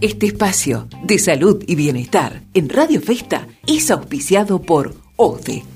Este espacio de salud y bienestar en Radio Festa es auspiciado por ODE.